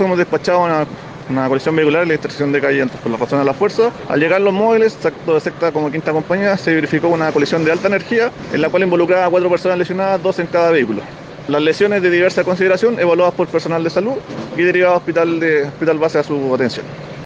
Fuimos despachados a una, una colisión vehicular en la intersección de calle por la razón de la fuerza. Al llegar los móviles, tanto de secta como quinta compañía, se verificó una colisión de alta energía en la cual involucraba a cuatro personas lesionadas, dos en cada vehículo. Las lesiones de diversa consideración evaluadas por personal de salud y derivadas a hospital, de, hospital base a su atención.